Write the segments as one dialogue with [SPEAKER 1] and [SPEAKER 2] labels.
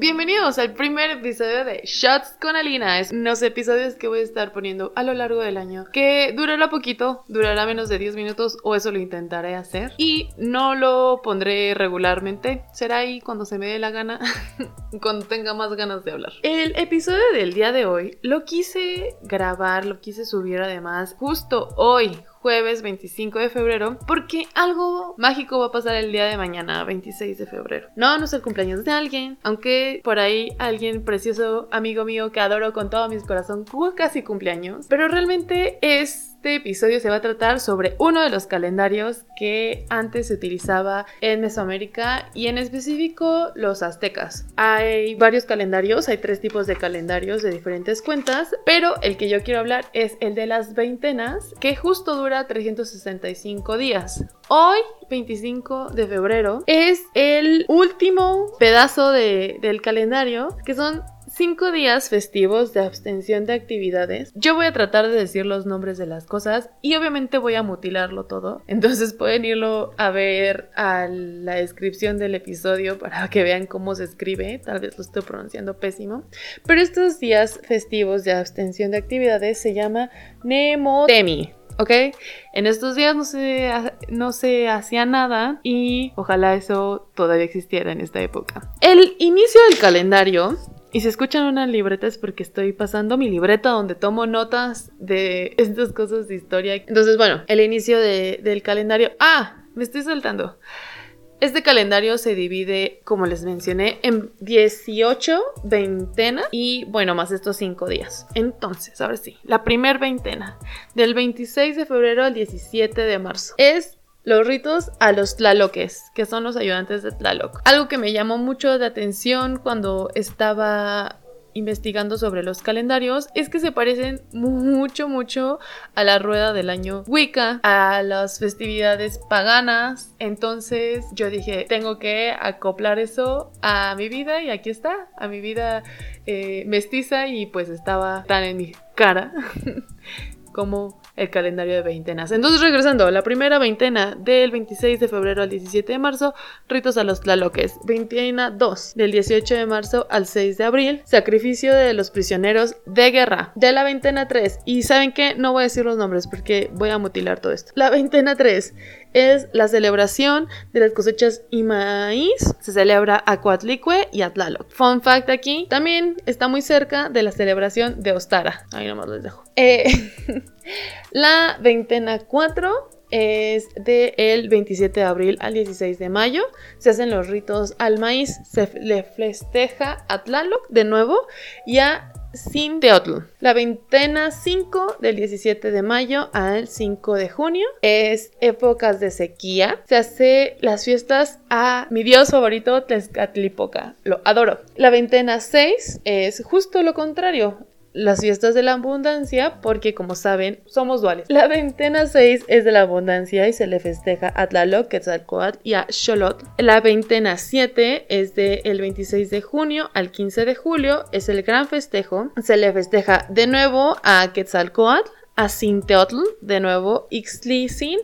[SPEAKER 1] Bienvenidos al primer episodio de Shots con Alina. Es unos episodios que voy a estar poniendo a lo largo del año. Que durará poquito, durará menos de 10 minutos o eso lo intentaré hacer. Y no lo pondré regularmente. Será ahí cuando se me dé la gana, cuando tenga más ganas de hablar. El episodio del día de hoy lo quise grabar, lo quise subir además justo hoy, jueves 25 de febrero, porque algo mágico va a pasar el día de mañana, 26 de febrero. No, no es el cumpleaños de alguien, aunque por ahí alguien precioso, amigo mío que adoro con todo mi corazón, casi cumpleaños, pero realmente es este episodio se va a tratar sobre uno de los calendarios que antes se utilizaba en Mesoamérica y en específico los aztecas. Hay varios calendarios, hay tres tipos de calendarios de diferentes cuentas, pero el que yo quiero hablar es el de las veintenas, que justo dura 365 días. Hoy, 25 de febrero, es el último pedazo del calendario, que son cinco días festivos de abstención de actividades. Yo voy a tratar de decir los nombres de las cosas y obviamente voy a mutilarlo todo. Entonces pueden irlo a ver a la descripción del episodio para que vean cómo se escribe. Tal vez lo estoy pronunciando pésimo. Pero estos días festivos de abstención de actividades se llama Nemotemi. ¿ok? En estos días no se, no se hacía nada y ojalá eso todavía existiera en esta época. El inicio del calendario y si escuchan una libreta es porque estoy pasando mi libreta donde tomo notas de estas cosas de historia. Entonces, bueno, el inicio del calendario. ¡Ah! Me estoy saltando. Este calendario se divide, como les mencioné, en 18 veintenas y, bueno, más estos 5 días. Entonces, ahora sí, la primer veintena, del 26 de febrero al 17 de marzo, es los ritos a los tlaloques, que son los ayudantes de Tlaloc. Algo que me llamó mucho de atención cuando estaba investigando sobre los calendarios es que se parecen mucho mucho a la rueda del año Wicca, a las festividades paganas. Entonces yo dije, tengo que acoplar eso a mi vida y aquí está, a mi vida eh, mestiza y pues estaba tan en mi cara como el calendario de veintenas. Entonces, regresando, la primera veintena del 26 de febrero al 17 de marzo, ritos a los tlaloques. Veintena 2, del 18 de marzo al 6 de abril, sacrificio de los prisioneros de guerra. De la veintena 3, y ¿saben qué? No voy a decir los nombres porque voy a mutilar todo esto. La veintena 3 es la celebración de las cosechas y maíz. Se celebra a Coatlicue y a Tlaloc. Fun fact aquí, también está muy cerca de la celebración de Ostara. Ahí nomás les dejo. Eh, la veintena 4 es del 27 de abril al 16 de mayo. Se hacen los ritos al maíz, se le festeja a Tlaloc de nuevo y a sin Teotl. La veintena 5 del 17 de mayo al 5 de junio es épocas de sequía. Se hace las fiestas a mi dios favorito Tezcatlipoca. Lo adoro. La veintena 6 es justo lo contrario las fiestas de la abundancia porque como saben somos duales. La veintena 6 es de la abundancia y se le festeja a Tlaloc, Quetzalcoatl y a Xolotl. La veintena 7 es del el 26 de junio al 15 de julio, es el gran festejo. Se le festeja de nuevo a Quetzalcoatl, a Sinteotl, de nuevo Ixtlizin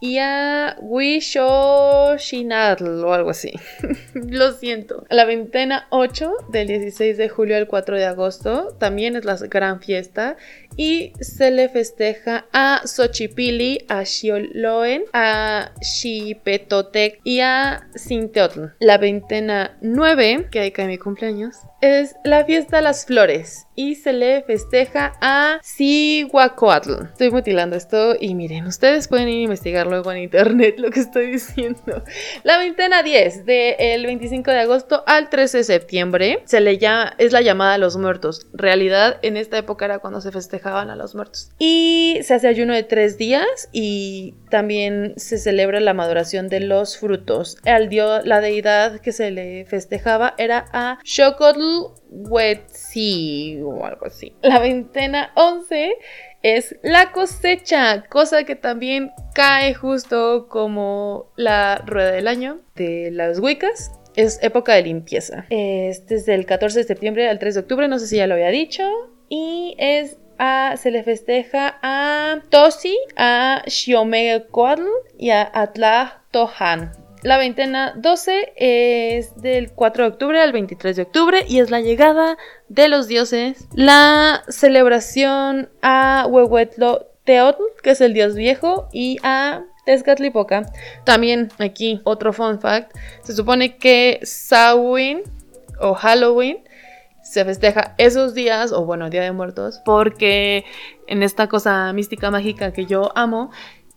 [SPEAKER 1] y a Wishoshinatl o algo así. Lo siento. La ventana 8 del 16 de julio al 4 de agosto también es la gran fiesta y se le festeja a Xochipili, a Xioloen, a Xipetotec y a Sinteotl. La ventana 9, que hay cae mi cumpleaños, es la fiesta de las flores y se le festeja a Cihuacoatl. Estoy mutilando esto y miren, ustedes pueden ir a investigar luego en internet lo que estoy diciendo. La veintena 10 del 25 de agosto al 13 de septiembre se le llama, es la llamada a los muertos. Realidad en esta época era cuando se a los muertos. Y se hace ayuno de tres días y también se celebra la maduración de los frutos. Al dios, la deidad que se le festejaba era a Xocotl Huetzi o algo así. La veintena 11 es la cosecha, cosa que también cae justo como la rueda del año de las Wiccas. Es época de limpieza. Es desde el 14 de septiembre al 3 de octubre, no sé si ya lo había dicho. Y es se le festeja a Tosi, a Xiomecoatl y a Atla Tohan. La veintena 12 es del 4 de octubre al 23 de octubre y es la llegada de los dioses. La celebración a Huehuetlo Teotl, que es el dios viejo, y a Tezcatlipoca. También aquí otro fun fact. Se supone que Samhain o Halloween se festeja esos días, o bueno, Día de Muertos, porque en esta cosa mística mágica que yo amo,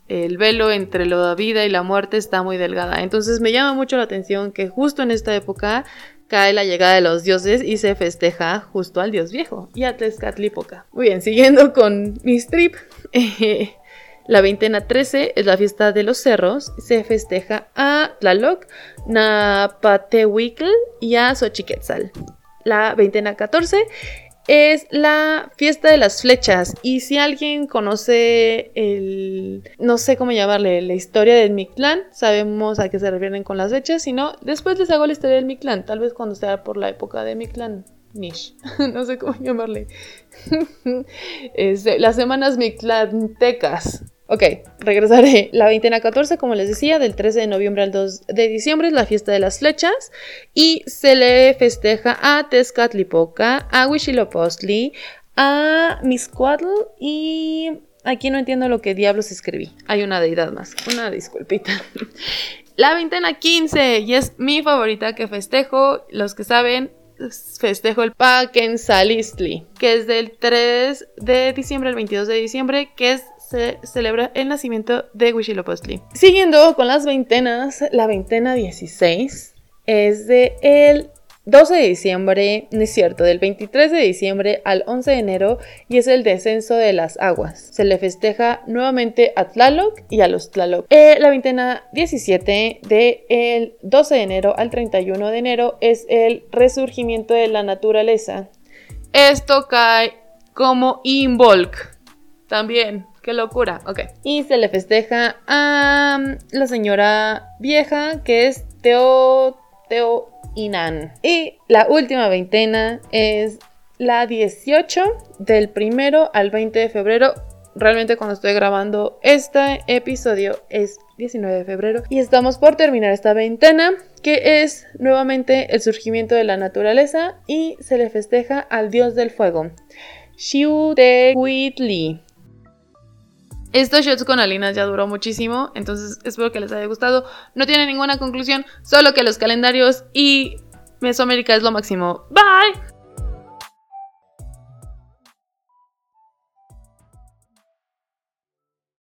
[SPEAKER 1] el velo entre la vida y la muerte está muy delgada. Entonces me llama mucho la atención que justo en esta época cae la llegada de los dioses y se festeja justo al dios viejo y a Tezcatlipoca. Muy bien, siguiendo con mi strip. la veintena 13 es la fiesta de los cerros. Se festeja a Tlaloc, Napatehuicl y a Xochiquetzal la veintena 14 es la fiesta de las flechas. Y si alguien conoce el, no sé cómo llamarle, la historia del Mictlán, sabemos a qué se refieren con las fechas. Si no, después les hago la historia del Mictlán, tal vez cuando sea por la época de Mictlán. Nish, no sé cómo llamarle. las semanas Mictlantecas. Ok, regresaré. La veintena 14, como les decía, del 13 de noviembre al 2 de diciembre es la fiesta de las flechas y se le festeja a Tezcatlipoca, a Huitzilopochtli, a Miscuatl y aquí no entiendo lo que diablos escribí. Hay una deidad más. Una disculpita. La veintena 15 y es mi favorita que festejo. Los que saben, festejo el Paken Salistli, que es del 3 de diciembre al 22 de diciembre, que es se celebra el nacimiento de Huitzilopochtli. Siguiendo con las veintenas, la veintena 16 es de el 12 de diciembre, no es cierto, del 23 de diciembre al 11 de enero y es el descenso de las aguas. Se le festeja nuevamente a Tlaloc y a los Tlaloc. Eh, la veintena 17 del 12 de enero al 31 de enero es el resurgimiento de la naturaleza. Esto cae como Involk. También Qué locura, ok. Y se le festeja a mm, la señora vieja que es Teo, Teo Inan. Y la última veintena es la 18 del primero al 20 de febrero. Realmente cuando estoy grabando este episodio es 19 de febrero y estamos por terminar esta veintena que es nuevamente el surgimiento de la naturaleza y se le festeja al dios del fuego. Xiu de Huitli. Estos shots con Alina ya duró muchísimo, entonces espero que les haya gustado. No tiene ninguna conclusión, solo que los calendarios y Mesoamérica es lo máximo. Bye.